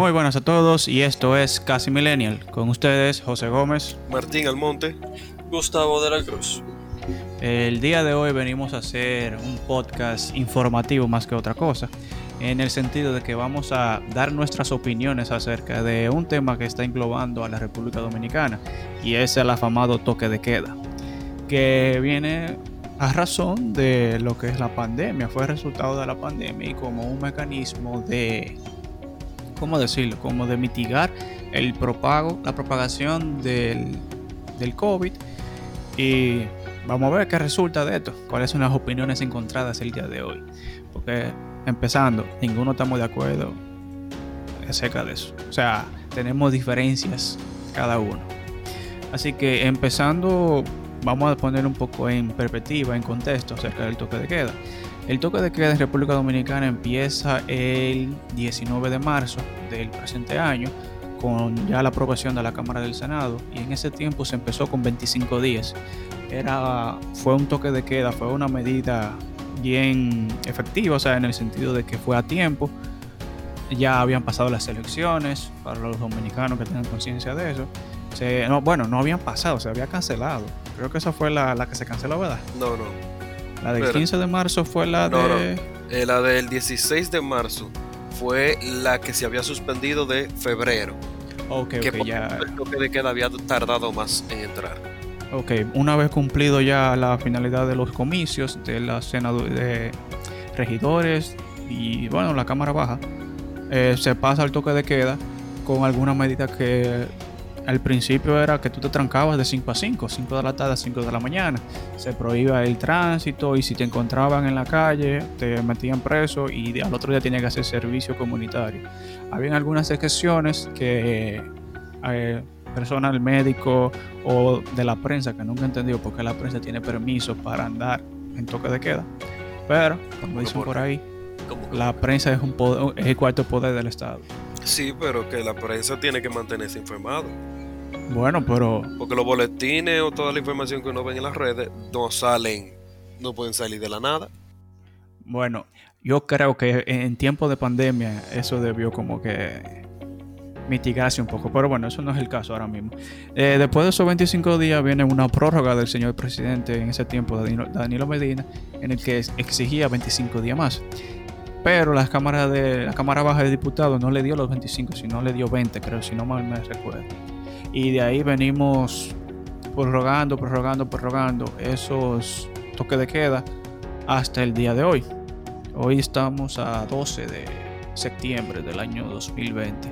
Muy buenas a todos y esto es Casi Millennial. Con ustedes José Gómez. Martín Almonte. Gustavo de la Cruz. El día de hoy venimos a hacer un podcast informativo más que otra cosa, en el sentido de que vamos a dar nuestras opiniones acerca de un tema que está englobando a la República Dominicana y es el afamado toque de queda, que viene a razón de lo que es la pandemia, fue resultado de la pandemia y como un mecanismo de, ¿cómo decirlo? Como de mitigar el propago, la propagación del, del COVID y vamos a ver qué resulta de esto, cuáles son las opiniones encontradas el día de hoy. Porque empezando, ninguno estamos de acuerdo acerca de eso. O sea, tenemos diferencias cada uno. Así que empezando, vamos a poner un poco en perspectiva, en contexto acerca del toque de queda. El toque de queda en República Dominicana empieza el 19 de marzo del presente año con ya la aprobación de la Cámara del Senado y en ese tiempo se empezó con 25 días. Era, fue un toque de queda, fue una medida bien efectiva, o sea, en el sentido de que fue a tiempo. Ya habían pasado las elecciones, para los dominicanos que tengan conciencia de eso. no, bueno, no habían pasado, se había cancelado. Creo que esa fue la, la que se canceló, ¿verdad? No, no. La del 15 de marzo fue la No, de... no. Eh, la del 16 de marzo fue la que se había suspendido de febrero. Ok, que ok, por ya. el toque de queda había tardado más en entrar. Ok, una vez cumplido ya la finalidad de los comicios de la senado de regidores y bueno, la Cámara Baja, eh, se pasa al toque de queda con alguna medida que al principio era que tú te trancabas de 5 a 5, 5 de la tarde a 5 de la mañana. Se prohibía el tránsito y si te encontraban en la calle te metían preso y al otro día tenías que hacer servicio comunitario. Habían algunas excepciones que eh, personal médico o de la prensa que nunca he entendido por qué la prensa tiene permiso para andar en toque de queda. Pero, como dicen por ahí, La prensa es, un poder- es el cuarto poder del Estado. Sí, pero que la prensa tiene que mantenerse informado. Bueno, pero Porque los boletines o toda la información que uno ve en las redes no salen, no pueden salir de la nada. bueno, yo creo que en tiempo de pandemia eso debió como que mitigarse un poco. Pero bueno, eso no es el caso ahora mismo. Eh, después de esos 25 días viene una prórroga del señor presidente en ese tiempo, Danilo, Danilo Medina, en el que exigía 25 días más. Pero la Cámara, de, la Cámara Baja de Diputados no le dio los 25, sino le dio 20, creo, si no mal me recuerdo. Y de ahí venimos prorrogando, prorrogando, prorrogando esos toques de queda hasta el día de hoy. Hoy estamos a 12 de septiembre del año 2020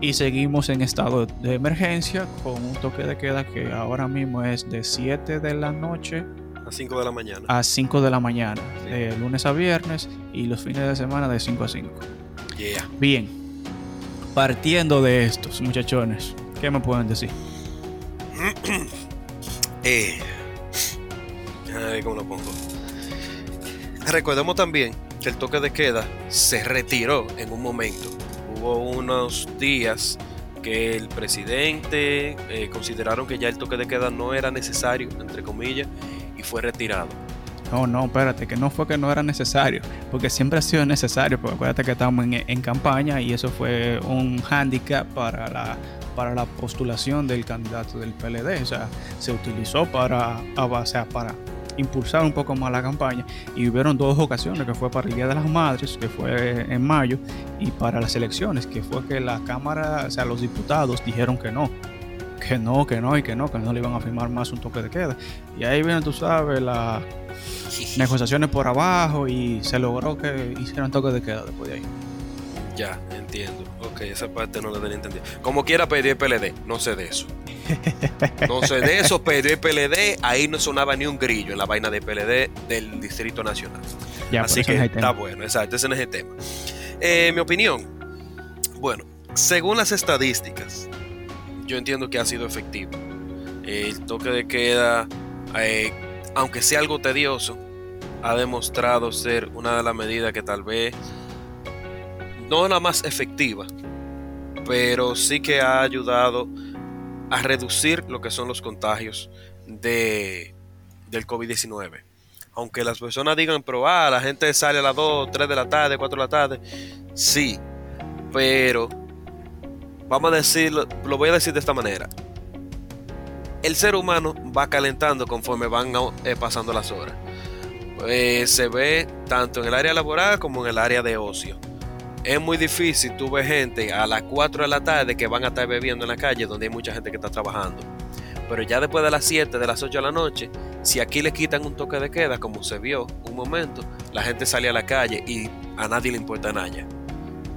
y seguimos en estado de emergencia con un toque de queda que ahora mismo es de 7 de la noche A 5 de la mañana. a 5 de la mañana, de lunes a viernes y los fines de semana de 5 a 5. Yeah. Bien, partiendo de estos muchachones, ¿qué me pueden decir? Eh. ¿cómo lo pongo? Recordemos también que el toque de queda se retiró en un momento. Hubo unos días que el presidente eh, consideraron que ya el toque de queda no era necesario, entre comillas, fue retirado. No, no, espérate, que no fue que no era necesario, porque siempre ha sido necesario, porque acuérdate que estamos en, campaña y eso fue un hándicap para la, para la postulación del candidato del PLD, o sea, se utilizó para, o sea, para impulsar un poco más la campaña y hubieron dos ocasiones, que fue para el Día de las Madres, que fue en mayo, y para las elecciones, que fue que la Cámara, o sea, los diputados dijeron que no, que no, que no y que no, que no le iban a firmar más un toque de queda. Y ahí viene, tú sabes, la negociaciones por abajo y se logró que hicieran toque de queda después de ahí. Ya, entiendo. Ok, esa parte no la tenía entendida. Como quiera el PLD, no sé de eso. No sé de eso, el PLD, ahí no sonaba ni un grillo en la vaina de PLD del Distrito Nacional. Ya, Así que no está tema. bueno, exacto, ese no es el tema. Eh, mi opinión, bueno, según las estadísticas, yo entiendo que ha sido efectivo. El toque de queda, eh, aunque sea algo tedioso, ha demostrado ser una de las medidas que tal vez no la más efectiva, pero sí que ha ayudado a reducir lo que son los contagios de, del COVID-19. Aunque las personas digan, pero ah, la gente sale a las 2, 3 de la tarde, 4 de la tarde, sí, pero vamos a decirlo, lo voy a decir de esta manera. El ser humano va calentando conforme van eh, pasando las horas. Eh, se ve tanto en el área laboral como en el área de ocio. Es muy difícil tú ves gente a las 4 de la tarde que van a estar bebiendo en la calle donde hay mucha gente que está trabajando. Pero ya después de las 7, de las 8 de la noche, si aquí le quitan un toque de queda, como se vio un momento, la gente sale a la calle y a nadie le importa nada.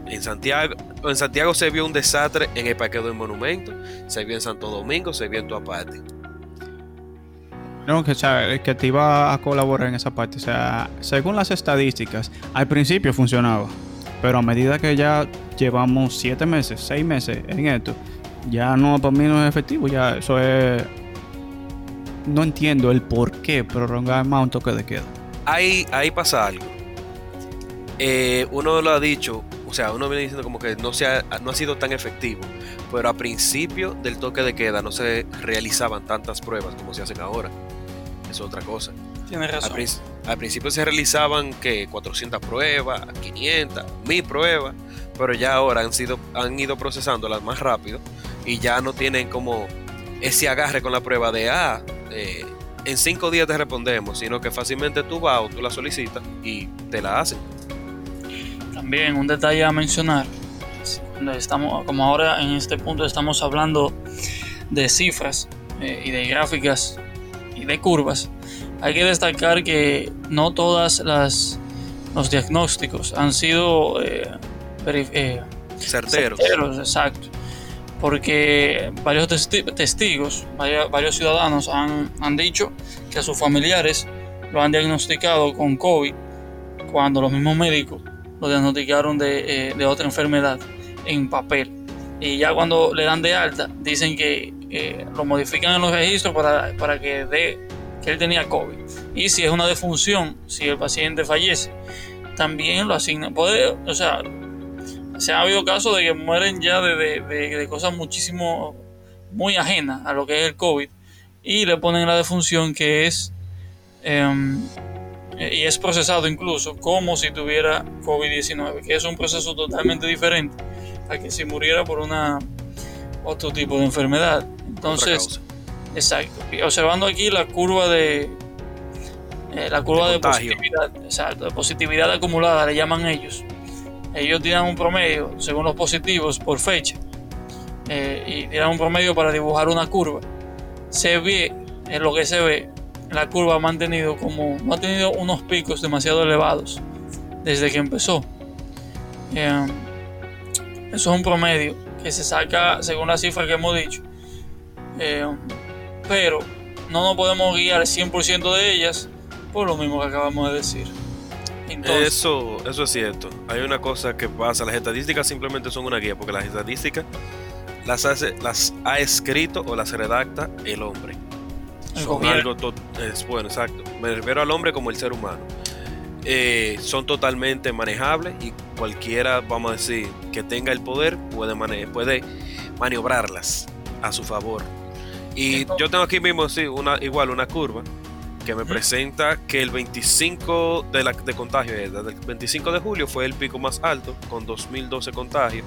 En Santiago, en Santiago se vio un desastre en el Parque del Monumento, se vio en Santo Domingo, se vio en tu parte. No, que, que te iba a colaborar en esa parte. O sea, según las estadísticas, al principio funcionaba. Pero a medida que ya llevamos siete meses, seis meses en esto, ya no, para mí no es efectivo. Ya eso es. No entiendo el por qué prolongar más un toque de queda. Ahí, ahí pasa algo. Eh, uno lo ha dicho, o sea, uno viene diciendo como que no, ha, no ha sido tan efectivo, pero a principio del toque de queda no se realizaban tantas pruebas como se hacen ahora. Es otra cosa. Tiene razón. Al, principio se realizaban que 400 pruebas, 500, 1000 pruebas, pero ya ahora han, sido, han ido procesándolas más rápido y ya no tienen como ese agarre con la prueba de, ah, eh, en cinco días te respondemos, sino que fácilmente tú vas o tú la solicitas y te la hacen. También un detalle a mencionar, estamos, como ahora en este punto estamos hablando de cifras eh, y de gráficas y de curvas, hay que destacar que no todas las los diagnósticos han sido eh, eh, certeros. Exacto. Porque varios testigos, varios, ciudadanos han, han dicho que a sus familiares lo han diagnosticado con COVID cuando los mismos médicos lo diagnosticaron eh, de, otra enfermedad en papel. Y ya cuando le dan de alta, dicen que lo modifican en los registros para, para que dé que él tenía COVID. Y si es una defunción, si el paciente fallece, también lo asignan. Puede, o sea, se ha habido casos de que mueren ya de, de, cosas muchísimo, muy ajenas a lo que es el COVID. Y le ponen la defunción que es... Em, y es procesado incluso como si tuviera COVID-19, que es un proceso totalmente diferente a que si muriera por una otro tipo de enfermedad. Entonces, exacto. observando aquí la curva de eh, la curva de, positividad, exacto, de positividad acumulada le llaman ellos. Ellos tiran un promedio según los positivos por fecha eh, y tiran un promedio para dibujar una curva. Se ve, en lo que se ve, la curva ha mantenido como, ha tenido unos picos demasiado elevados desde que empezó. Eh, eso es un promedio que se saca según la cifra que hemos dicho. Eh, pero no nos podemos guiar el 100% de ellas por lo mismo que acabamos de decir. eso, eso es cierto. Hay una cosa que pasa, las estadísticas simplemente son una guía, porque las estadísticas las, hace, las ha escrito o las redacta el hombre son algo es, bueno, exacto. Me refiero al hombre como el ser humano. Eh, son totalmente manejables y cualquiera, vamos a decir, que tenga el poder puede, puede maniobrarlas a su favor. Y yo tengo aquí mismo, sí, una, igual una curva que me presenta que el 25 de, la, de contagio, el 25 de julio fue el pico más alto, con 2012 contagios.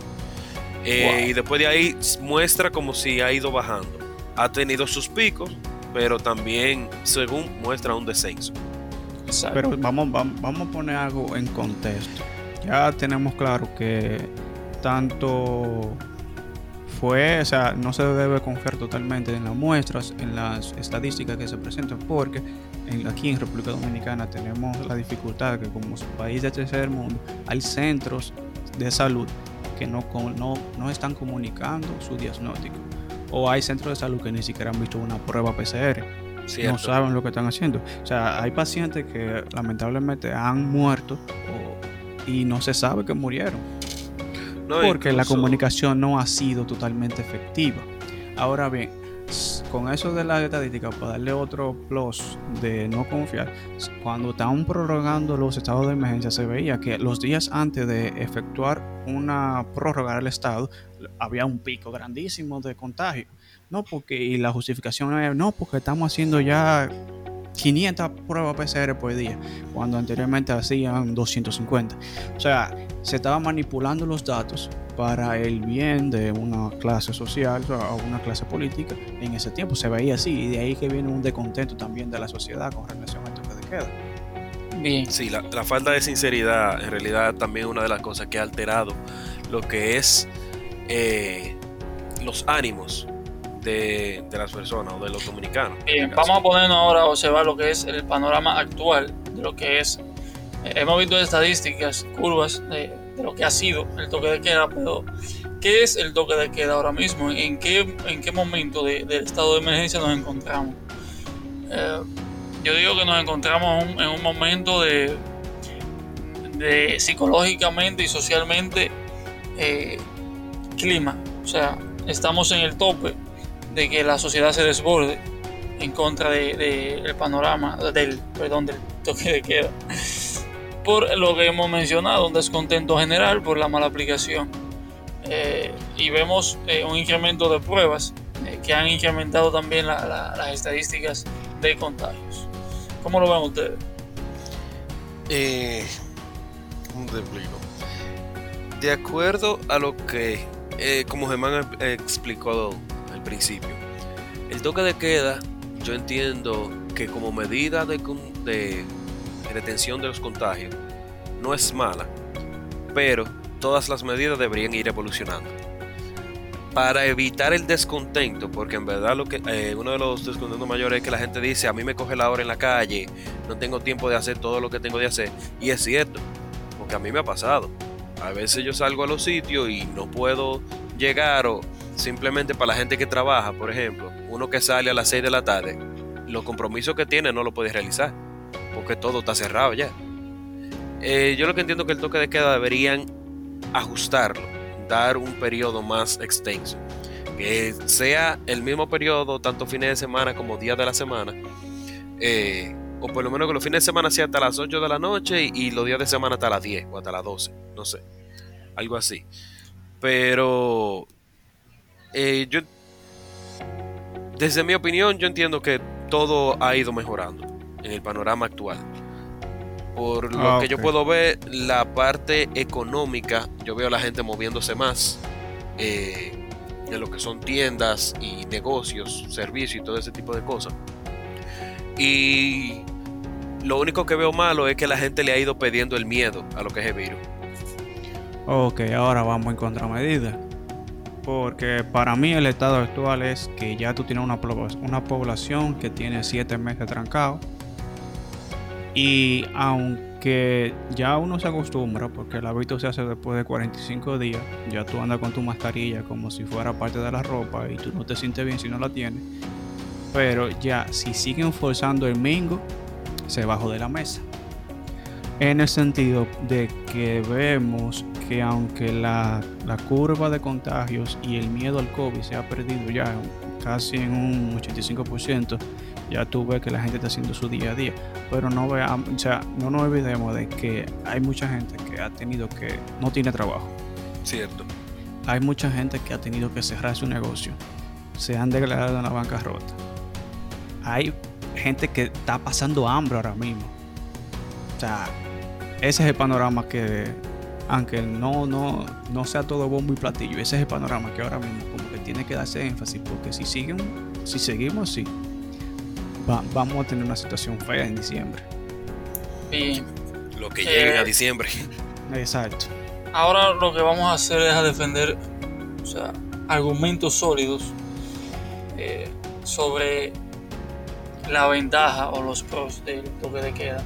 Eh, y después de ahí muestra como si ha ido bajando. Ha tenido sus picos, pero también, según muestra, un descenso. Pero vamos, vamos, a poner algo en contexto. Ya tenemos claro que tanto fue, o sea, no se debe confiar totalmente en las muestras, en las estadísticas que se presentan, porque aquí en República Dominicana tenemos la dificultad que como país de tercer mundo hay centros de salud que no, no, no están comunicando su diagnóstico o hay centros de salud que ni siquiera han visto una prueba PCR. No saben lo que están haciendo. O sea, hay pacientes que lamentablemente han muerto y no se sabe que murieron. porque la comunicación no ha sido totalmente efectiva. Ahora bien, con eso de la estadística, para darle otro plus de no confiar, cuando estaban prorrogando los estados de emergencia, se veía que los días antes de efectuar una prórroga del estado, había un pico grandísimo de contagio. No, porque, y la justificación es, no, porque estamos haciendo ya 500 pruebas PCR por día, cuando anteriormente hacían 250. O sea, se estaba manipulando los datos para el bien de una clase social o una clase política. En ese tiempo se veía así y de ahí que viene un descontento también de la sociedad con relación a esto que queda. Bien. Sí, la, falta de sinceridad en realidad también es una de las cosas que ha alterado lo que es eh, los ánimos de, las personas o de los dominicanos. Bien, vamos a ponernos ahora a observar lo que es el panorama actual de lo que es. Eh, hemos visto estadísticas, curvas de, lo que ha sido el toque de queda, pero ¿qué es el toque de queda ahora mismo? ¿En qué, en qué momento del estado de emergencia nos encontramos? Eh, yo digo que nos encontramos en un momento de, de psicológicamente y socialmente eh, clima. O sea, estamos en el tope de que la sociedad se desborde en contra del de, panorama, del, perdón, del toque de queda. Por lo que hemos mencionado, un descontento general por la mala aplicación. Eh, y vemos eh, un incremento de pruebas eh, que han incrementado también las estadísticas de contagios. ¿Cómo lo ven ustedes? ¿Cómo te explico? De acuerdo a lo que, como Germán explicó principio. El toque de queda, yo entiendo que como medida de, de detención de los contagios, no es mala, pero todas las medidas deberían ir evolucionando. Para evitar el descontento, porque en verdad lo que eh, uno de los descontentos mayores es que la gente dice, a mí me coge la hora en la calle, no tengo tiempo de hacer todo lo que tengo de hacer. Y es cierto, porque a mí me ha pasado. A veces yo salgo a los sitios y no puedo llegar o simplemente para la gente que trabaja, por ejemplo, uno que sale a las 6 de la tarde, los compromisos que tiene no lo puede realizar, porque todo está cerrado ya. Eh, yo lo que entiendo que el toque de queda deberían ajustarlo, dar un periodo más extenso, que sea el mismo periodo, tanto fines de semana como días de la semana, eh, o por lo menos que los fines de semana sea hasta las 8 de la noche y, y los días de semana hasta las 10 o hasta las 12, no sé, algo así. Pero eh, yo, desde mi opinión, yo entiendo que todo ha ido mejorando en el panorama actual. Por lo ah, que yo puedo ver, la parte económica, yo veo a la gente moviéndose más eh, en lo que son tiendas y negocios, servicios y todo ese tipo de cosas. Y lo único que veo malo es que la gente le ha ido pidiendo el miedo a lo que es el virus. Ok, ahora vamos en contramedida. Porque para mí el estado actual es que ya tú tienes una, población que tiene 7 meses trancado. Y aunque ya uno se acostumbra, porque el hábito se hace después de 45 días, ya tú andas con tu mascarilla como si fuera parte de la ropa y tú no te sientes bien si no la tienes. Pero ya, si siguen forzando el mingo, se bajó de la mesa. En el sentido de que vemos que aunque la, curva de contagios y el miedo al COVID se ha perdido ya casi en un 85%, ya tú ves que la gente está haciendo su día a día. Pero no veamos, o sea, no nos olvidemos de que hay mucha gente que ha tenido que, no tiene trabajo. Cierto. Hay mucha gente que ha tenido que cerrar su negocio. Se han declarado en la bancarrota. Hay gente que está pasando hambre ahora mismo. O sea, ese es el panorama que aunque no, no, no sea todo bombo y platillo, ese es el panorama que ahora mismo como que tiene que darse énfasis, porque si siguen, si seguimos así, vamos a tener una situación fea en diciembre. Y lo que llegue a diciembre. Exacto. Ahora lo que vamos a hacer es a defender o sea, argumentos sólidos eh, sobre la ventaja o los pros del toque de queda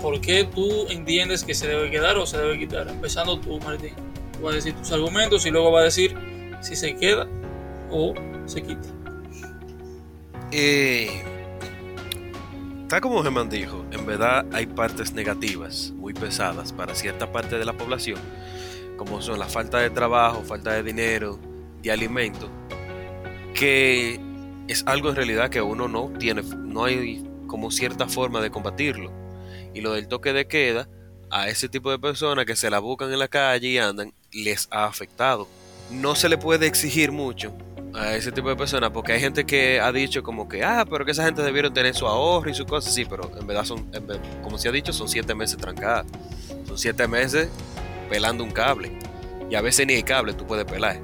por qué tú entiendes que se debe quedar o se debe quitar. Empezando tú, Martín. Tú vas a decir tus argumentos y luego vas a decir si se queda o se quita. Eh, tal como Germán dijo, en verdad hay partes negativas muy pesadas para cierta parte de la población, como son la falta de trabajo, falta de dinero, de alimento, que es algo en realidad que uno no tiene, no hay como cierta forma de combatirlo y lo del toque de queda, a ese tipo de personas que se la buscan en la calle y andan, les ha afectado. No se le puede exigir mucho, a ese tipo de personas, porque hay gente que ha dicho como que, ah, pero que esa gente debieron tener su ahorro y su cosa, sí, pero en verdad son, como se ha dicho, son siete meses trancadas, son siete meses pelando un cable, y a veces ni el cable tú puedes pelar.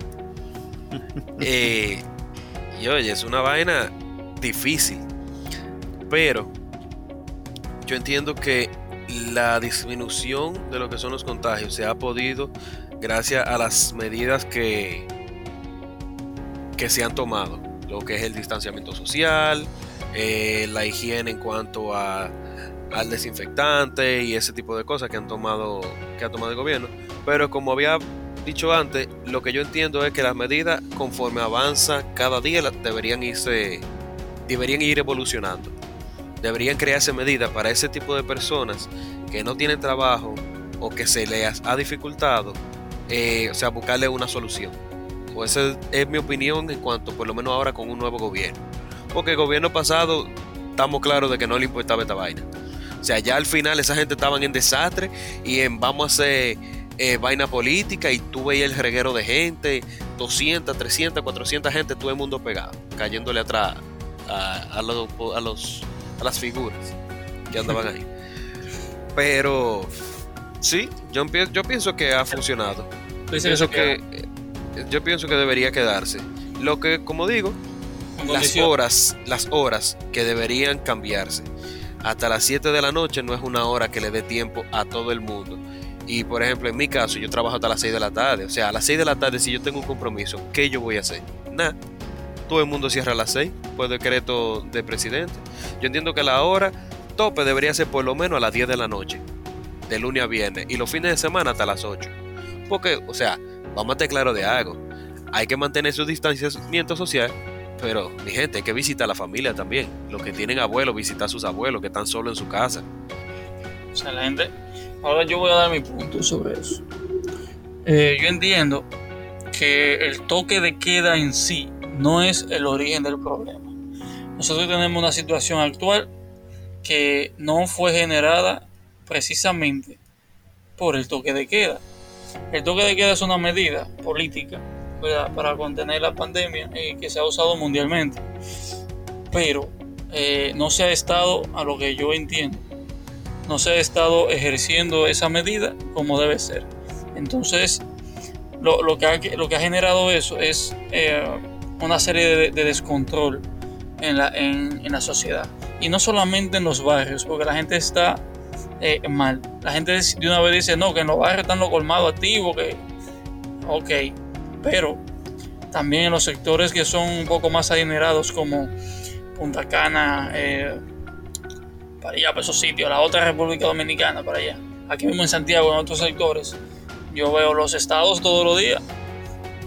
Eh, y oye, es una vaina difícil, pero yo entiendo que la disminución de lo que son los contagios se ha podido gracias a las medidas que, que se han tomado, lo que es el distanciamiento social, eh, la higiene en cuanto a, al desinfectante y ese tipo de cosas que han tomado que ha tomado el gobierno. Pero como había dicho antes, lo que yo entiendo es que las medidas conforme avanza cada día deberían irse deberían ir evolucionando. Deberían crearse medidas para ese tipo de personas que no tienen trabajo o que se les ha dificultado, eh, o sea, buscarle una solución. Esa es mi opinión en cuanto, por lo menos ahora, con un nuevo gobierno. Porque el gobierno pasado, estamos claros de que no le importaba esta vaina. O sea, ya al final esa gente estaban en desastre y en vamos a hacer eh, vaina política y tú veías el reguero de gente, 200, 300, 400 gente, todo el mundo pegado, cayéndole atrás a, los, a las figuras que andaban ahí. Pero sí, yo, yo pienso que ha funcionado. Pienso que, yo pienso que debería quedarse. Lo que, como digo, las horas, las horas que deberían cambiarse. Hasta las 7 de la noche no es una hora que le dé tiempo a todo el mundo. Y por ejemplo, en mi caso, yo trabajo hasta las 6 de la tarde. O sea, a las 6 de la tarde, si yo tengo un compromiso, ¿qué yo voy a hacer? Nada. Todo el mundo cierra a las 6 por decreto del presidente. Yo entiendo que la hora tope debería ser por lo menos a las 10 de la noche, de lunes a viernes, y los fines de semana hasta las 8. Porque, o sea, vamos a estar claro de algo. Hay que mantener su distanciamiento social, pero mi gente, hay que visitar a la familia también. Los que tienen abuelos, visitar a sus abuelos que están solos en su casa. Excelente. Ahora yo voy a dar mi punto sobre eso. Eh, yo entiendo que el toque de queda en sí no es el origen del problema. Nosotros tenemos una situación actual que no fue generada precisamente por el toque de queda. El toque de queda es una medida política para contener la pandemia y que se ha usado mundialmente, pero eh, no se ha estado, a lo que yo entiendo, no se ha estado ejerciendo esa medida como debe ser. Entonces, lo, que, ha, lo que ha generado eso es eh, una serie de, descontrol en la, en, la sociedad y no solamente en los barrios, porque la gente está eh, mal. La gente de una vez dice, no, que en los barrios están los colmados activos, que... Ok, pero también en los sectores que son un poco más adinerados como Punta Cana, eh, para allá, para esos sitios, la otra República Dominicana, para allá. Aquí mismo en Santiago, en otros sectores, yo veo los estados todos los días.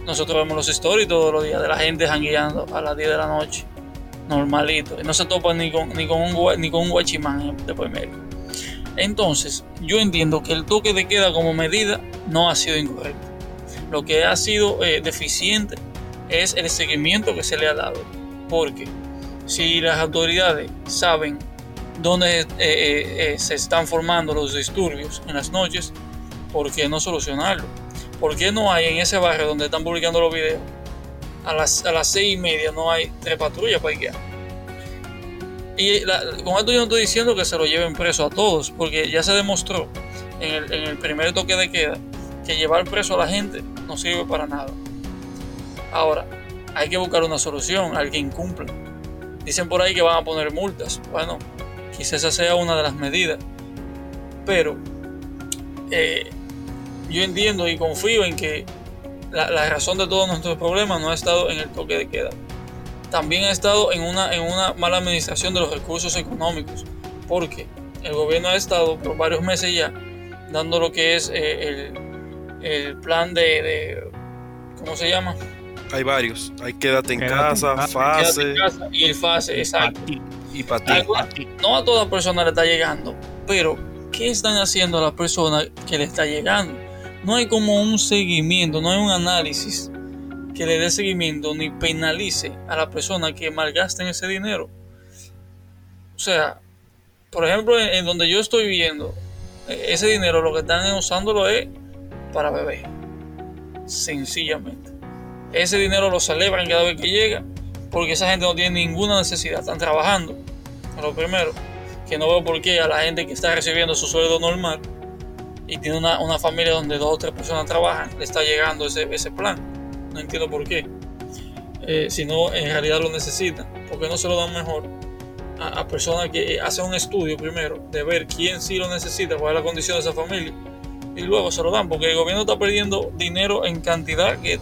Nosotros vemos los stories todos los días de la gente jangueando a las 10 de la noche normalito. No se topa ni con, ni con un, ni con un guachimán después medio. Entonces, yo entiendo que el toque de queda como medida no ha sido incorrecto. Lo que ha sido eh, deficiente es el seguimiento que se le ha dado. Porque si las autoridades saben dónde eh, eh, se están formando los disturbios en las noches, ¿por qué no solucionarlo? ¿Por qué no hay en ese barrio donde están publicando los videos a las, a las seis y media no hay tres patrullas para guiar. Y con esto yo no estoy diciendo que se lo lleven preso a todos, porque ya se demostró en el, en el primer toque de queda que llevar preso a la gente no sirve para nada. Ahora, hay que buscar una solución al que incumple. Dicen por ahí que van a poner multas. Bueno, quizás esa sea una de las medidas. Pero eh, yo entiendo y confío en que la, razón de todos nuestros problemas no ha estado en el toque de queda. También ha estado en una, en una mala administración de los recursos económicos, porque el gobierno ha estado por varios meses ya dando lo que es eh, el, plan de, ¿Cómo se llama? Hay varios. Hay quédate en casa, fase. y el fase, exacto. Y para ti. No a todas personas le está llegando, pero ¿qué están haciendo a las personas que le está llegando? No hay como un seguimiento, no hay un análisis que le dé seguimiento ni penalice a la persona que malgasten ese dinero. O sea, por ejemplo, en, donde yo estoy viendo, e, ese dinero lo que están usándolo es para beber. Sencillamente. ese dinero lo celebran cada vez que llega, porque esa gente no tiene ninguna necesidad, están trabajando. Lo primero, que no veo por qué a la gente que está recibiendo su sueldo normal y tiene una, una familia donde dos o tres personas trabajan, le está llegando ese, ese plan. No entiendo por qué. Eh, si no, en realidad lo necesitan. porque no se lo dan mejor a, personas que hacen un estudio primero de ver quién sí lo necesita, cuál es la condición de esa familia? Y luego se lo dan, porque el gobierno está perdiendo dinero en cantidad que,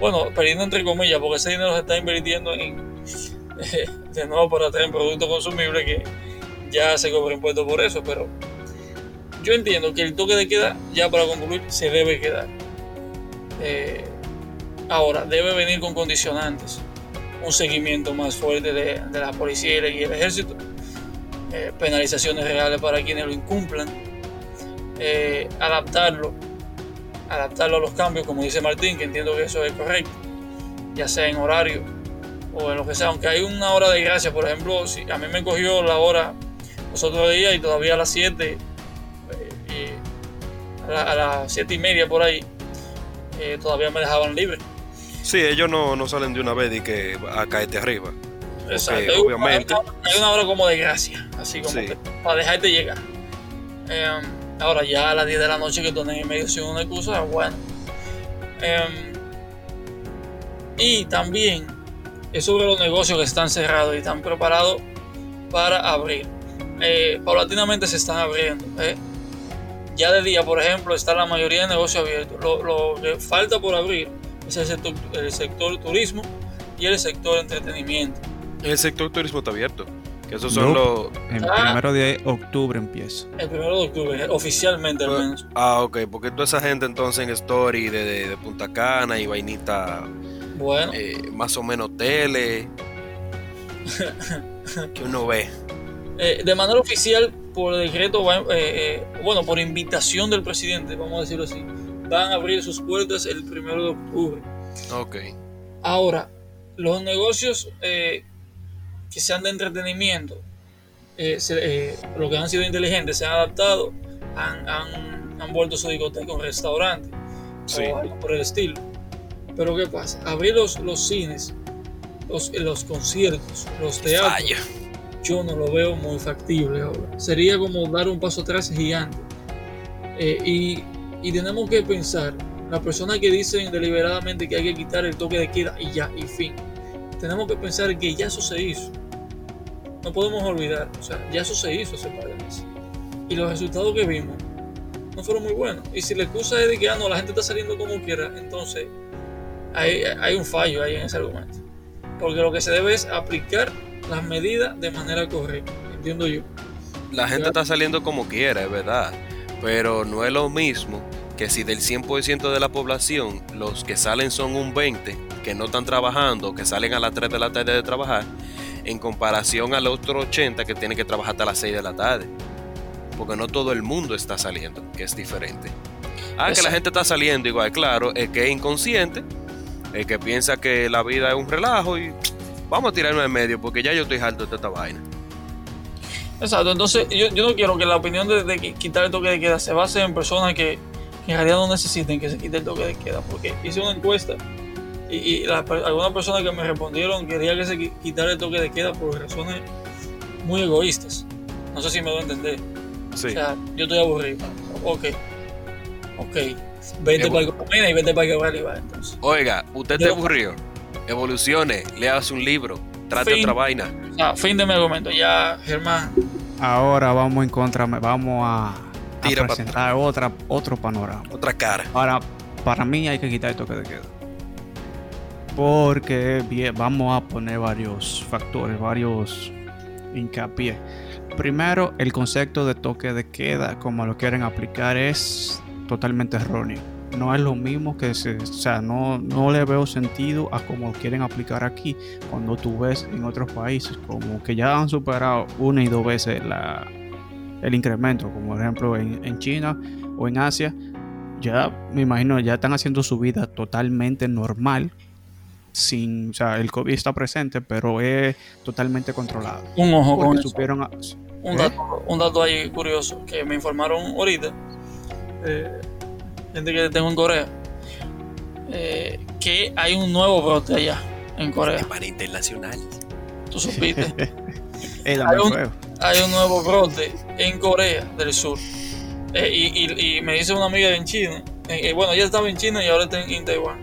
bueno, perdiendo entre comillas, porque ese dinero se está invirtiendo en, de nuevo para traer productos consumibles que ya se cobra impuesto por eso, pero yo entiendo que el toque de queda, ya para concluir, se debe quedar. Eh, ahora, debe venir con condicionantes, un seguimiento más fuerte de, de la policía y el ejército, eh, penalizaciones reales para quienes lo incumplan, eh, adaptarlo, adaptarlo a los cambios, como dice Martín, que entiendo que eso es correcto, ya sea en horario o en lo que sea, aunque hay una hora de gracia, por ejemplo, si a mí me cogió la hora los otros días y todavía a las 7, eh, a, la, a, las 7 y media por ahí, eh, todavía me dejaban libre. Sí, ellos no, no, salen de una vez y que a caerte arriba. Exacto. Hay, obviamente. Hay una hora como de gracia, así como sí. que, para dejarte llegar. Eh, ahora ya a las 10 de la noche que tú en medio sin una excusa, bueno. Eh, y también es sobre los negocios que están cerrados y están preparados para abrir. Eh, paulatinamente se están abriendo. Ya de día, por ejemplo, está la mayoría de negocios abiertos. Lo, lo que falta por abrir es el sector, el sector, turismo y el sector entretenimiento. El sector turismo está abierto. Que esos son no, los. El ah, primero de octubre empieza. El primero de octubre, oficialmente pues, al menos. Ah, ok, porque toda esa gente entonces en Story de, de, de Punta Cana y vainita. Bueno. Eh, más o menos tele. que uno ve. Eh, de manera oficial, por decreto, eh, eh, bueno, por invitación del presidente, vamos a decirlo así, van a abrir sus puertas el primero de octubre. Ok. Ahora, los negocios eh, que sean de entretenimiento, se, los que han sido inteligentes, se han adaptado, han, han, han vuelto su discoteca un restaurante sí. o algo por el estilo. Pero ¿qué pasa? Abrir los, los cines, los, los conciertos, los teatros. Fallo yo no lo veo muy factible ahora. Sería como dar un paso atrás gigante. Eh, y, y, tenemos que pensar, las personas que dicen deliberadamente que hay que quitar el toque de queda y ya, y fin. Tenemos que pensar que ya eso se hizo. No podemos olvidar, o sea, ya eso se hizo hace par de meses. Y los resultados que vimos no fueron muy buenos. Y si la excusa es de que ah, no, la gente está saliendo como quiera, entonces hay, hay un fallo ahí en ese argumento. Porque lo que se debe es aplicar las medidas de manera correcta, entiendo yo. La gente está saliendo como quiera, es verdad, pero no es lo mismo que si del 100% de la población los que salen son un 20, que no están trabajando, que salen a las 3 de la tarde de trabajar, en comparación al otro 80 que tiene que trabajar hasta las 6 de la tarde. Porque no todo el mundo está saliendo, que es diferente. Ah, Exacto. que la gente está saliendo igual, claro, el que es inconsciente, el que piensa que la vida es un relajo y vamos a tirarnos en medio porque ya yo estoy harto de esta vaina. Exacto, entonces yo, yo no quiero que la opinión de, de, quitar el toque de queda se base en personas que, que, en realidad no necesiten que se quite el toque de queda, porque hice una encuesta y, y algunas personas que me respondieron querían que se quitara el toque de queda por razones muy egoístas. No sé si me doy a entender. Sí. O sea, yo estoy aburrido. Ok. Ok. Vete para el y vete para el que va entonces. Oiga, usted está aburrido evolucione, le hace un libro, trate fin, otra vaina. Ah, fin de mi argumento, ya, Germán. Ahora vamos en contra, vamos a, a presentar otra, otro panorama. Otra cara. Ahora, para mí hay que quitar el toque de queda. Porque bien, vamos a poner varios factores, varios hincapié. Primero, el concepto de toque de queda, como lo quieren aplicar, es totalmente erróneo no es lo mismo que se, o sea, no, no le veo sentido a como quieren aplicar aquí cuando tú ves en otros países como que ya han superado una y dos veces la, el incremento, como por ejemplo en, en China o en Asia, ya me imagino ya están haciendo su vida totalmente normal sin, o sea, el COVID está presente, pero es totalmente controlado. Un ojo con supieron a, un, ¿eh? dato, un dato ahí curioso que me informaron ahorita. Eh, gente que tengo en Corea, eh, que hay un nuevo brote allá en Corea. Para internacionales. Tú supiste. Hay un- hay un nuevo brote en Corea del Sur. Eh, y, y- y me dice una amiga en China. eh, eh, bueno, ella estaba en China y ahora está en, en Taiwán.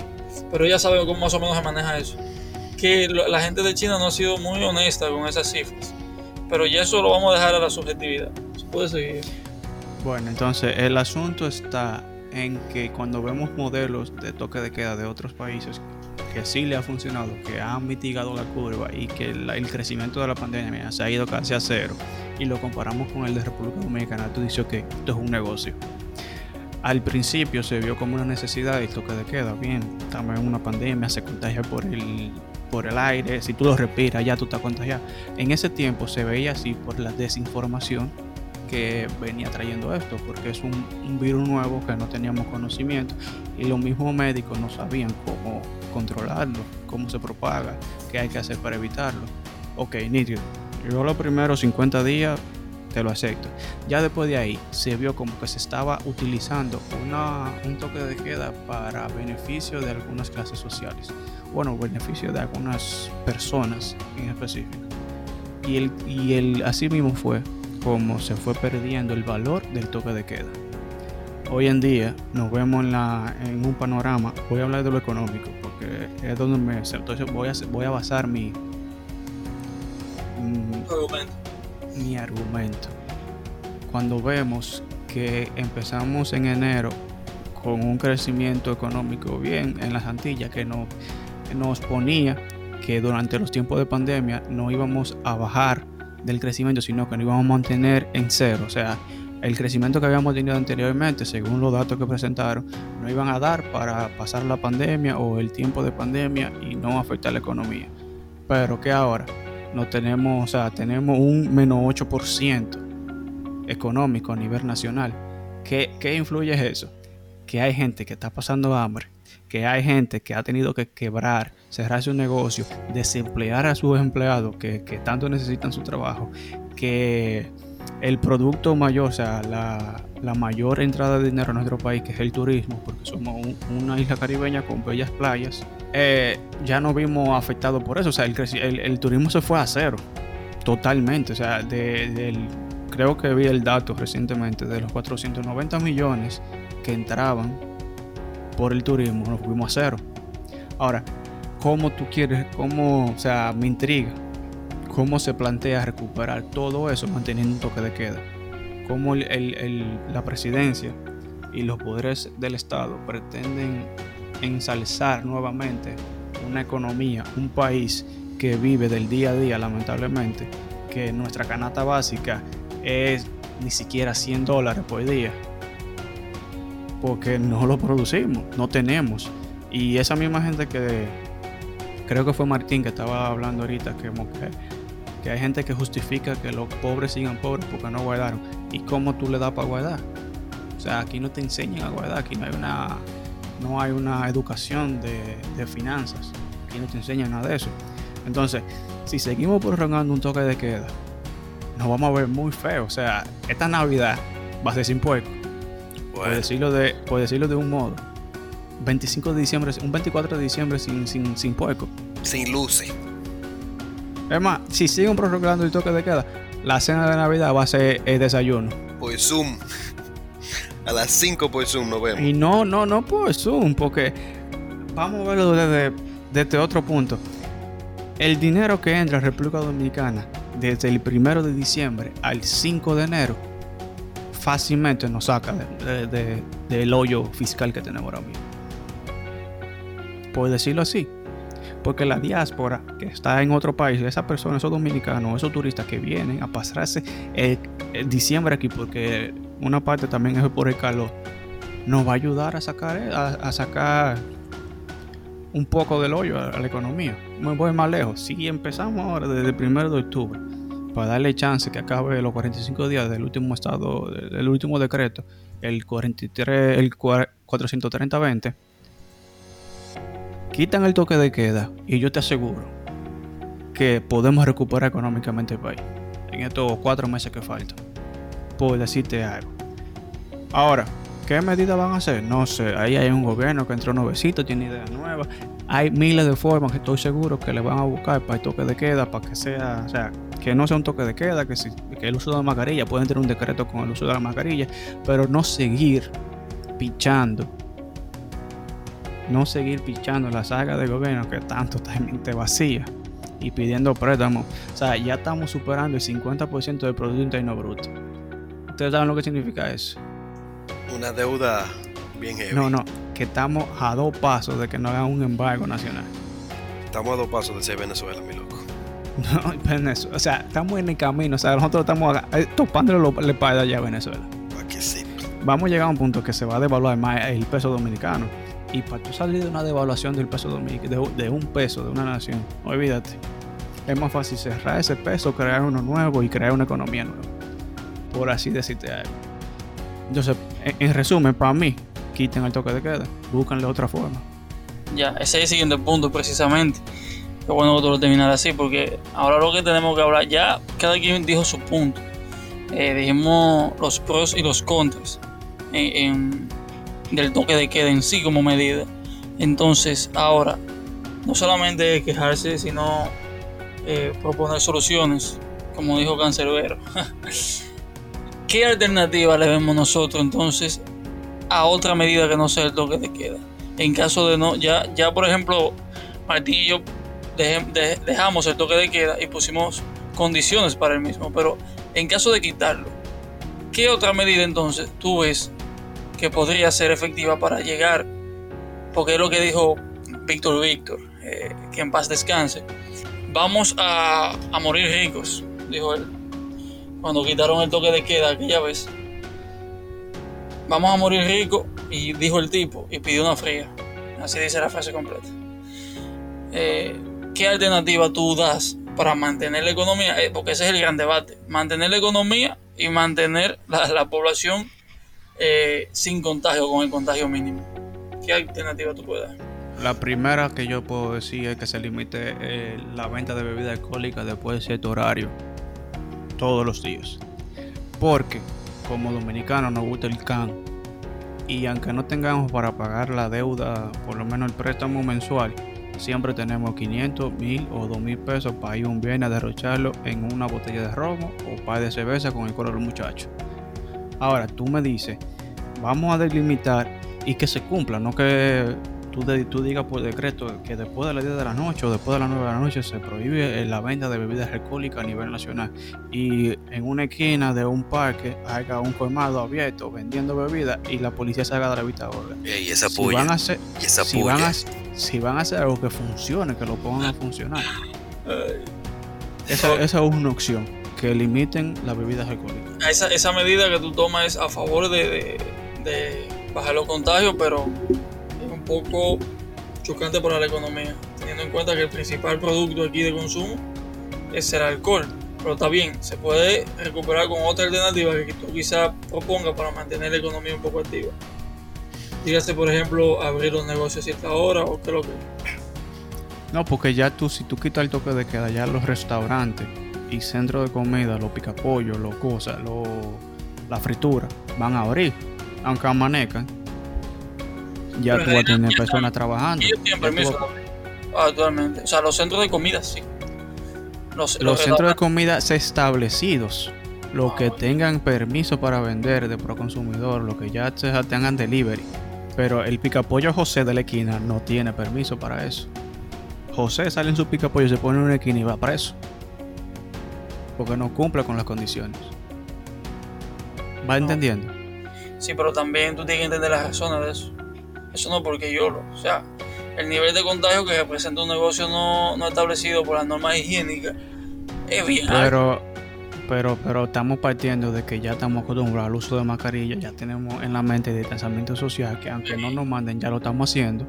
Pero ella sabe cómo más o menos se maneja eso. Que lo- la gente de China no ha sido muy honesta con esas cifras. Pero ya eso lo vamos a dejar a la subjetividad. Se puede seguir. Bueno, entonces el asunto está en que cuando vemos modelos de toque de queda de otros países que sí le ha funcionado, que han mitigado la curva y que el crecimiento de la pandemia se ha ido casi a cero y lo comparamos con el de República Dominicana, tú dices que esto es un negocio. Al principio se vio como una necesidad el toque de queda, bien, en una pandemia, se contagia por el, por el aire, si tú lo respiras ya tú estás contagiado. En ese tiempo se veía así por la desinformación que venía trayendo esto, porque es un, un virus nuevo que no teníamos conocimiento y los mismos médicos no sabían cómo controlarlo, cómo se propaga, qué hay que hacer para evitarlo. Ok, nítido. Yo los primeros 50 días te lo acepto. Ya después de ahí se vio como que se estaba utilizando una, un toque de queda para beneficio de algunas clases sociales. Bueno, beneficio de algunas personas en específico. Y, el, y el, así mismo fue como se fue perdiendo el valor del toque de queda. Hoy en día nos vemos en, la, en un panorama, voy a hablar de lo económico, porque es donde me... Entonces voy a, voy a basar mi, mm, Argumento. mi argumento. Cuando vemos que empezamos en enero con un crecimiento económico bien en las Antillas que nos, nos ponía que durante los tiempos de pandemia no íbamos a bajar del crecimiento, sino que nos íbamos a mantener en cero. O sea, el crecimiento que habíamos tenido anteriormente, según los datos que presentaron, no iban a dar para pasar la pandemia o el tiempo de pandemia y no afectar la economía. Pero que ahora no tenemos, o sea, tenemos un menos 8% económico a nivel nacional. ¿Qué, ¿Qué influye eso? Que hay gente que está pasando hambre, que hay gente que ha tenido que quebrar, cerrar su negocio, desemplear a sus empleados que, que tanto necesitan su trabajo, que el producto mayor, o sea, la, la mayor entrada de dinero en nuestro país, que es el turismo, porque somos un- una isla caribeña con bellas playas, eh, ya nos vimos afectados por eso. O sea, el, el- el turismo se fue a cero, totalmente. O sea, de- creo que vi el dato recientemente, de los 490 millones que entraban por el turismo, nos fuimos a cero. Ahora, ¿cómo tú quieres, cómo, o sea, me intriga, cómo se plantea recuperar todo eso manteniendo un toque de queda? ¿Cómo la presidencia y los poderes del Estado pretenden ensalzar nuevamente una economía, un país que vive del día a día, lamentablemente, que nuestra canasta básica es ni siquiera 100 dólares por día, porque no lo producimos, no tenemos. Y esa misma gente que creo que fue Martín que estaba hablando ahorita, que, que, hay gente que justifica que los pobres sigan pobres porque no guardaron. ¿Y cómo tú le das para guardar? O sea, aquí no te enseñan a guardar, aquí no hay una, no hay una educación de, de finanzas, aquí no te enseñan nada de eso. Entonces, si seguimos prorrogando un toque de queda, nos vamos a ver muy feo. O sea, esta Navidad va a ser sin puerco, por decirlo de, por decirlo de un modo. 25 de diciembre, un 24 de diciembre sin, sin, sin puerco. sin luces. Es más, si siguen prorrogando el toque de queda, la cena de Navidad va a ser el desayuno. Por Zoom. A las 5 por Zoom nos vemos. Y no, no, no por Zoom, porque vamos a verlo desde, desde otro punto. El dinero que entra a República Dominicana desde el primero de diciembre al 5 de enero fácilmente nos saca de- de- de- del hoyo fiscal que tenemos ahora mismo. Por decirlo así. Porque la diáspora que está en otro país, esas personas, esos dominicanos, esos turistas que vienen a pasarse el, diciembre aquí, porque una parte también es por el calor, nos va a ayudar a sacar, a, a sacar un poco del hoyo a, la economía. Me voy más lejos. Si empezamos ahora desde el primero de octubre, para darle chance que acabe los 45 días del último estado, del último decreto, el 43, el 430-20, quitan el toque de queda y yo te aseguro que podemos recuperar económicamente el país en estos cuatro meses que faltan. Por decirte algo. Ahora, ¿qué ¿Qué medidas van a hacer? No sé. Ahí hay un gobierno que entró nuevecito, tiene ideas nuevas. Hay miles de formas que estoy seguro que le van a buscar para el toque de queda, para que sea, o sea, que no sea un toque de queda, que, si, el uso de la mascarilla, pueden tener un decreto con el uso de la mascarilla, pero no seguir pichando. No seguir pichando la saga de gobierno que tanto totalmente vacía y pidiendo préstamos. O sea, ya estamos superando el 50% del Producto Interno Bruto. ¿Ustedes saben lo que significa eso? Una deuda bien heavy. No, no, que estamos a dos pasos de que no hagan un embargo nacional. Estamos a dos pasos de ser Venezuela, mi loco. No, Venezuela. O sea, estamos en el camino. O sea, nosotros estamos eh, topándole la espalda allá a Venezuela. Para que sí. Vamos a llegar a un punto que se va a devaluar más el peso dominicano. Y para tú salir de una devaluación del peso dominicano, de, un peso de una nación, olvídate. Es más fácil cerrar ese peso, crear uno nuevo y crear una economía nueva. Por así decirte algo. Entonces, en, en resumen, para mí, quiten el toque de queda, búscanle otra forma. Ya, ese es el siguiente punto precisamente. Qué bueno que tú lo terminas así, porque ahora lo que tenemos que hablar, ya cada quien dijo su punto. Eh, dijimos los pros y los contras en- del toque de queda en sí como medida. Entonces, ahora, no solamente quejarse, sino eh, proponer soluciones, como dijo Cancerbero. ¿Qué alternativa le vemos nosotros entonces a otra medida que no sea el toque de queda? En caso de no, ya, ya por ejemplo, Martín y yo dejamos el toque de queda y pusimos condiciones para el mismo, pero en caso de quitarlo, ¿qué otra medida entonces tú ves que podría ser efectiva para llegar? Porque es lo que dijo Víctor Víctor, eh, que en paz descanse. Vamos a, a morir ricos, dijo él, cuando quitaron el toque de queda aquella vez. Vamos a morir ricos, y dijo el tipo, y pidió una fría. Así dice la frase completa. Eh, ¿Qué alternativa tú das para mantener la economía? Eh, porque ese es el gran debate. Mantener la economía y mantener la, la población eh, sin contagio, con el contagio mínimo. ¿Qué alternativa tú puedes dar? La primera que yo puedo decir es que se limite eh, la venta de bebidas alcohólicas después de cierto horario, todos los días. Porque como dominicanos nos gusta el can y aunque no tengamos para pagar la deuda, por lo menos el préstamo mensual, siempre tenemos 500, 1000 o 2000 pesos para ir un viernes a derrocharlo en una botella de romo o par de cerveza con el coro del muchacho. Ahora tú me dices, vamos a delimitar y que se cumpla, no que tú, de- tú digas por decreto que después de las 10 de la noche o después de las 9 de la noche se prohíbe eh, la venta de bebidas alcohólicas a nivel nacional y en una esquina de un parque haga un colmado abierto vendiendo bebidas y la policía salga de la vista. Y esa Si puya. van a hacer, y esa si puya. van a, si van a hacer algo que funcione, que lo pongan a funcionar. Esa, esa es una opción, que limiten las bebidas alcohólicas. Esa, esa medida que tú tomas es a favor de, de- de bajar los contagios, pero es un poco chocante para la economía, teniendo en cuenta que el principal producto aquí de consumo es el alcohol. Pero está bien, se puede recuperar con otra alternativa que tú quizás propongas para mantener la economía un poco activa. Dígase, por ejemplo, abrir los negocios a cierta hora o qué es lo que. No, porque ya tú, si tú quitas el toque de queda, ya los restaurantes y centros de comida, los picapollos, los cosas, los, la fritura, van a abrir. Aunque amanezcan, ya Pero tú vas a tener personas trabajando. Ellos tienen permiso vas- actualmente. O sea, los centros de comida sí. Los, Los centros de comida establecidos, los que tengan permiso para vender de pro consumidor, los que ya te- tengan delivery. Pero el picapollo José de la esquina no tiene permiso para eso. José sale en su picapollo, se pone en una esquina y va preso. Porque no cumple con las condiciones. ¿Va entendiendo? Sí, pero también tú tienes que entender las razones de eso. Eso no porque yo lo. O sea, el nivel de contagio que representa un negocio no, no establecido por las normas higiénicas es bien alto. Pero, pero, pero estamos partiendo de que ya estamos acostumbrados al uso de mascarilla, ya tenemos en la mente el distanciamiento social, que aunque no nos manden, ya lo estamos haciendo.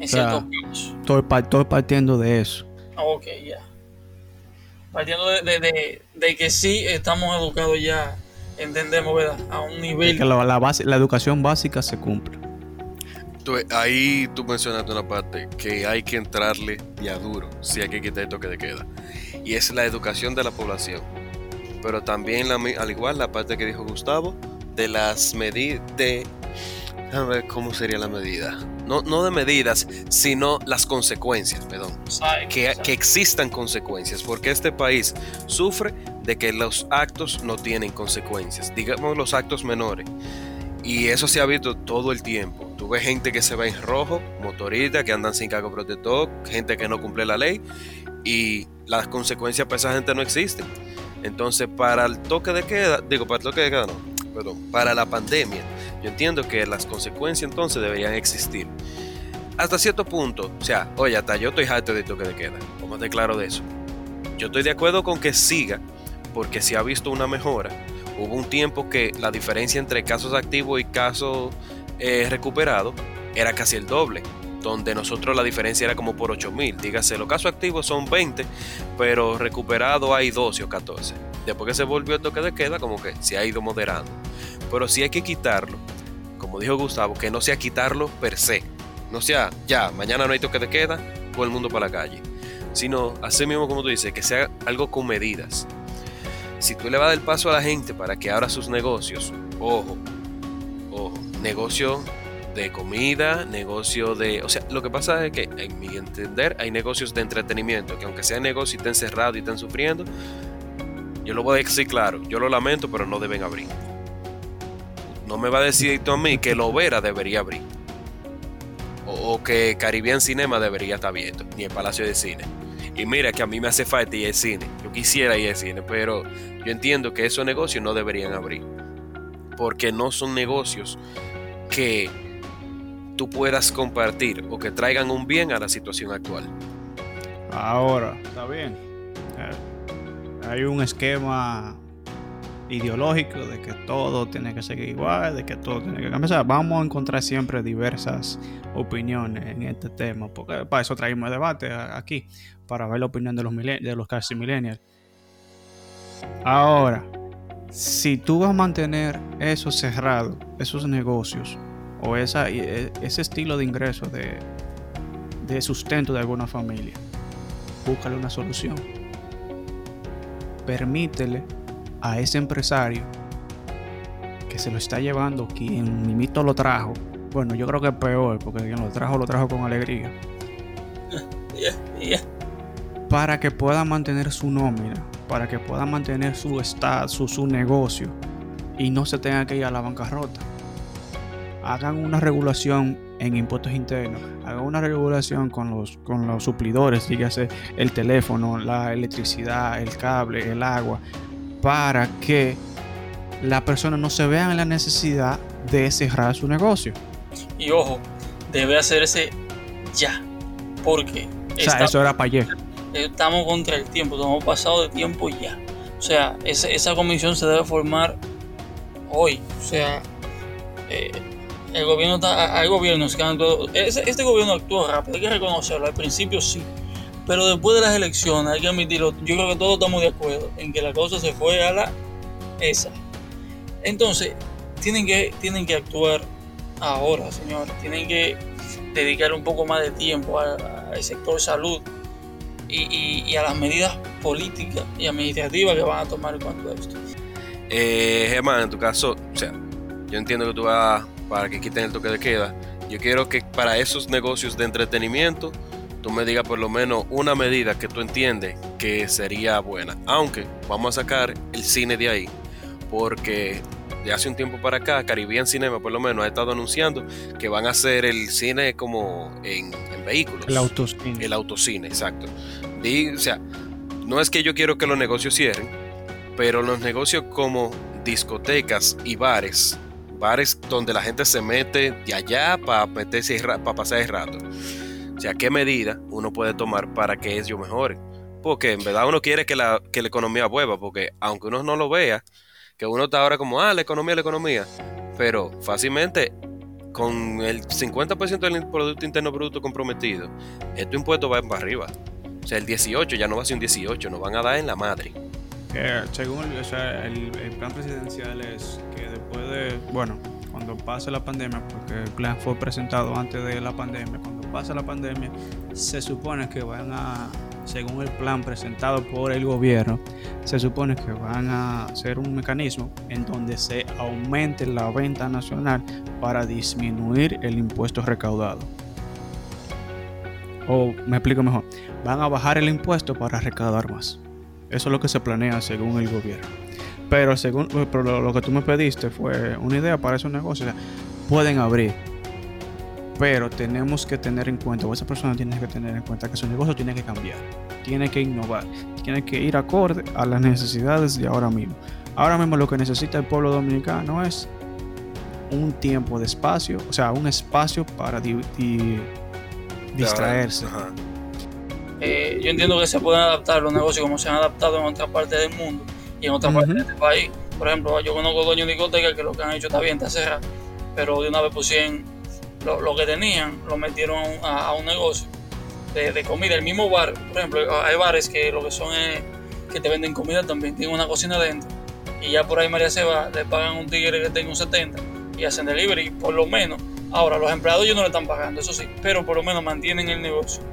En sea, ciertos casos. Estoy, pa- estoy partiendo de eso. Ok, ya. Partiendo de, de- de- de que sí estamos educados ya, entendemos, ¿verdad? A un nivel. que la, la base, la educación básica se cumple. Tú- ahí tú mencionaste una parte que hay que entrarle ya duro si hay que quitar el toque de queda. Y es la educación de la población. Pero también, la al igual, la parte que dijo Gustavo, de las medidas de... A ver cómo sería la medida. No, no de medidas, sino las consecuencias, perdón. Que, que existan consecuencias, porque este país sufre de que los actos no tienen consecuencias, digamos los actos menores. Y eso se ha visto todo el tiempo. Tú ves gente que se va en rojo, motoristas que andan sin cargo protector, gente que no cumple la ley y las consecuencias para esa gente no existen. Entonces, para el toque de queda, digo, para el toque de queda no, perdón, para la pandemia, yo entiendo que las consecuencias entonces deberían existir. Hasta cierto punto, o sea, oye, hasta yo estoy harto de toque de queda, como te claro de eso. Yo estoy de acuerdo con que siga, porque se ha visto una mejora. Hubo un tiempo que la diferencia entre casos activos y casos eh, recuperados era casi el doble donde nosotros la diferencia era como por 8000. Dígase, los casos activos son 20, pero recuperados hay 12 o 14. Después que se volvió el toque de queda, como que se ha ido moderando. Pero si hay que quitarlo, como dijo Gustavo, que no sea quitarlo per se. No sea, ya, mañana no hay toque de queda, todo el mundo para la calle. Sino, así mismo como tú dices, que sea algo con medidas. Si tú le vas a dar paso a la gente para que abra sus negocios, ojo, ojo, negocio de comida, negocio de... O sea, lo que pasa es que, en mi entender, hay negocios de entretenimiento, que aunque sean negocios y estén cerrados y estén sufriendo, yo lo voy a decir claro, yo lo lamento, pero no deben abrir. No me va a decir tú a mí que Lovera debería abrir. O, o, que Caribbean Cinema debería estar abierto, ni el Palacio de Cine. Y mira que a mí me hace falta ir al cine. Yo quisiera ir al cine, pero yo entiendo que esos negocios no deberían abrir. Porque no son negocios que tú puedas compartir o que traigan un bien a la situación actual. Ahora, está bien. Eh, hay un esquema ideológico de que todo tiene que seguir igual, de que todo tiene que cambiar. vamos a encontrar siempre diversas opiniones en este tema, porque para eso traímos el debate aquí, para ver la opinión de los, de los casi millennials. Ahora, si tú vas a mantener eso cerrado, esos negocios, o e, ese estilo de ingreso, de, de sustento de alguna familia. Búscale una solución. Permítele a ese empresario que se lo está llevando, quien limito lo trajo. Bueno, yo creo que es peor, porque quien lo trajo, lo trajo con alegría. Para que pueda mantener su nómina, para que pueda mantener su estado, su, su negocio y no se tenga que ir a la bancarrota hagan una regulación en impuestos internos, hagan una regulación con los, con los suplidores, dígase el teléfono, la electricidad, el cable, el agua, para que la persona no se vea en la necesidad de cerrar su negocio. Y ojo, debe hacerse ya, porque... O sea, eso era para ayer. Estamos contra el tiempo, hemos pasado de tiempo ya. O sea, esa, esa comisión se debe formar hoy. O sea, eh, el gobierno está, hay gobiernos que han actuado, este gobierno actuó rápido, hay que reconocerlo, al principio sí, pero después de las elecciones hay que admitirlo, yo creo que todos estamos de acuerdo en que la cosa se fue a la esa. Entonces, tienen que, tienen que actuar ahora, señores, tienen que dedicar un poco más de tiempo al sector salud y, a las medidas políticas y administrativas que van a tomar en cuanto a esto. Eh, Germán, en tu caso, o sea, yo entiendo que tú vas para que quiten el toque de queda. Yo quiero que para esos negocios de entretenimiento tú me digas por lo menos una medida que tú entiendes que sería buena. Aunque vamos a sacar el cine de ahí, porque de hace un tiempo para acá, Caribbean Cinema por lo menos ha estado anunciando que van a hacer el cine como en, vehículos. El autocine. El autocine, exacto. o sea, no es que yo quiero que los negocios cierren, pero los negocios como discotecas y bares bares donde la gente se mete de allá para meterse para pasar el rato. O sea, ¿qué medida uno puede tomar para que ellos mejoren? Porque en verdad uno quiere que la, que la economía vuelva, porque aunque uno no lo vea, que uno está ahora como, ah, la economía, la economía, pero fácilmente con el 50% del Producto Interno Bruto comprometido, este impuesto va para arriba. O sea, el 18 ya no va a ser un 18, nos van a dar en la madre. Según el, plan presidencial es después de, bueno, cuando pase la pandemia, porque el plan fue presentado antes de la pandemia, cuando pase la pandemia, se supone que van a según el plan presentado por el gobierno, se supone que van a hacer un mecanismo en donde se aumente la venta nacional para disminuir el impuesto recaudado. O me explico mejor, van a bajar el impuesto para recaudar más. Eso es lo que se planea según el gobierno. Pero según lo, que tú me pediste fue una idea para esos negocios. pueden abrir, pero tenemos que tener en cuenta, o esa persona tiene que tener en cuenta que su negocio tiene que cambiar, tiene que innovar, tiene que ir acorde a las necesidades de ahora mismo. Ahora mismo lo que necesita el pueblo dominicano es un tiempo de espacio, o sea, un espacio para distraerse. Eh, yo entiendo que se pueden adaptar los negocios como se han adaptado en otras partes del mundo y en otras partes del país. Por ejemplo, yo conozco dueños de discotecas que lo que han hecho está bien, está cerrado, pero de una vez pusieron lo, que tenían, lo metieron a, un negocio de, comida. El mismo bar, por ejemplo, hay bares que lo que son es que te venden comida también, tienen una cocina dentro. Y ya por ahí María Seba le pagan un tigre que tenga un 70 y hacen delivery, por lo menos. Ahora, los empleados ellos no le están pagando, eso sí, pero por lo menos mantienen el negocio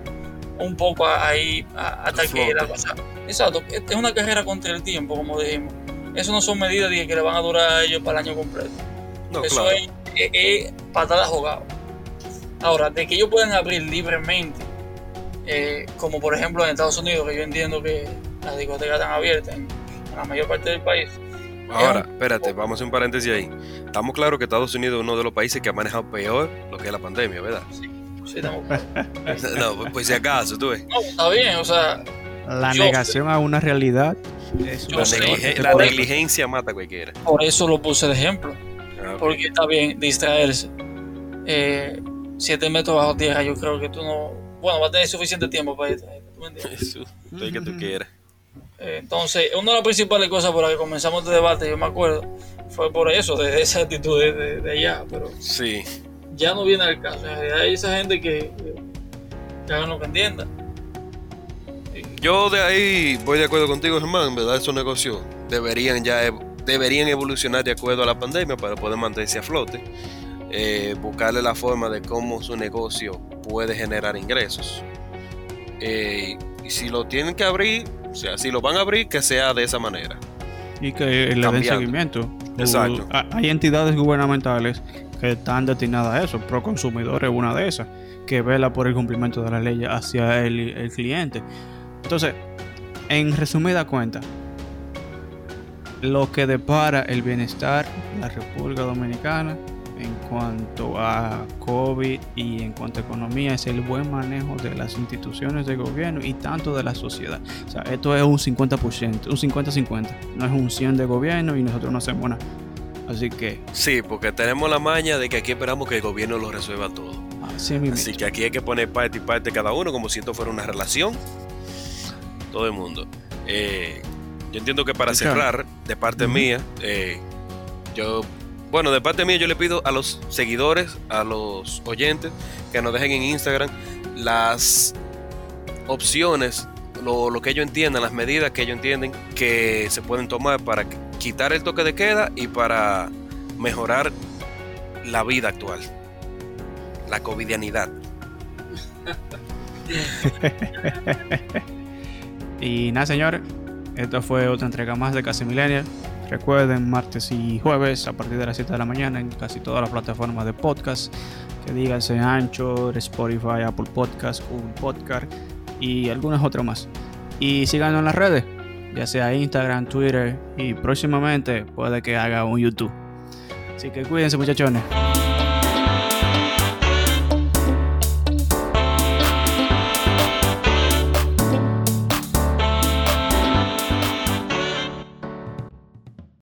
un poco ahí hasta que la cosa. Exacto, es una carrera contra el tiempo, como dijimos. Eso no son medidas que le van a durar a ellos para el año completo. eso es, es, patada jugada. Ahora, de que ellos pueden abrir libremente, eh, como por ejemplo en Estados Unidos, que yo entiendo que las discotecas están abiertas en, la mayor parte del país. Ahora, espérate, vamos a hacer un paréntesis ahí. Estamos claros que Estados Unidos es uno de los países que ha manejado peor lo que es la pandemia, ¿verdad? Sí, sí, No, pues, pues si acaso, tú ves. No, está bien, o sea. La negación a una realidad. la, negligencia mata a cualquiera. Por eso lo puse de ejemplo. Ah, Porque está bien distraerse. Eh, 7 metros bajo tierra, yo creo que tú no. Bueno, va a tener suficiente tiempo para ir. ¿Tú me entiendes? Eso, que tú quieras. Eh, entonces, una de las principales cosas por las que comenzamos este debate, yo me acuerdo, fue por eso, de esa actitud de, de, allá. Pero sí. Ya no viene al caso. Hay esa gente que, que hagan lo que entienda. Yo de ahí voy de acuerdo contigo, Germán, ¿verdad? Esos negocios deberían ya deberían evolucionar de acuerdo a la pandemia para poder mantenerse a flote eh, buscarle la forma de cómo su negocio puede generar ingresos. Eh, y si lo tienen que abrir, o sea, si lo van a abrir, que sea de esa manera. Y que le den seguimiento. Exacto. hay entidades gubernamentales que están destinadas a eso. Proconsumidor es una de esas, que vela por el cumplimiento de la ley hacia el, el cliente. Entonces, en resumida cuenta, lo que depara el bienestar de la República Dominicana en cuanto a COVID y en cuanto a economía es el buen manejo de las instituciones de gobierno y tanto de la sociedad. O sea, esto es un 50%, un 50-50. No es un 100 de gobierno y nosotros no hacemos nada. Así que... Sí, porque tenemos la maña de que aquí esperamos que el gobierno lo resuelva todo. Así, Así que aquí hay que poner parte y parte cada uno como si esto fuera una relación. Todo el mundo. Eh, yo entiendo que para cerrar, de parte mía, eh, yo bueno, de parte mía yo le pido a los seguidores, a los oyentes, que nos dejen en Instagram las opciones, lo, que ellos entiendan, las medidas que ellos entienden que se pueden tomar para quitar el toque de queda y para mejorar la vida actual, la covidianidad. y nada, señores, esto fue otra entrega más de Casi Millennial. Recuerden, martes y jueves a partir de las 7 de la mañana en casi todas las plataformas de podcast, que díganse Anchor, Spotify, Apple Podcast, Google Podcast y algunas otras más. Y síganos en las redes, ya sea Instagram, Twitter y próximamente puede que haga un YouTube. Así que cuídense muchachones.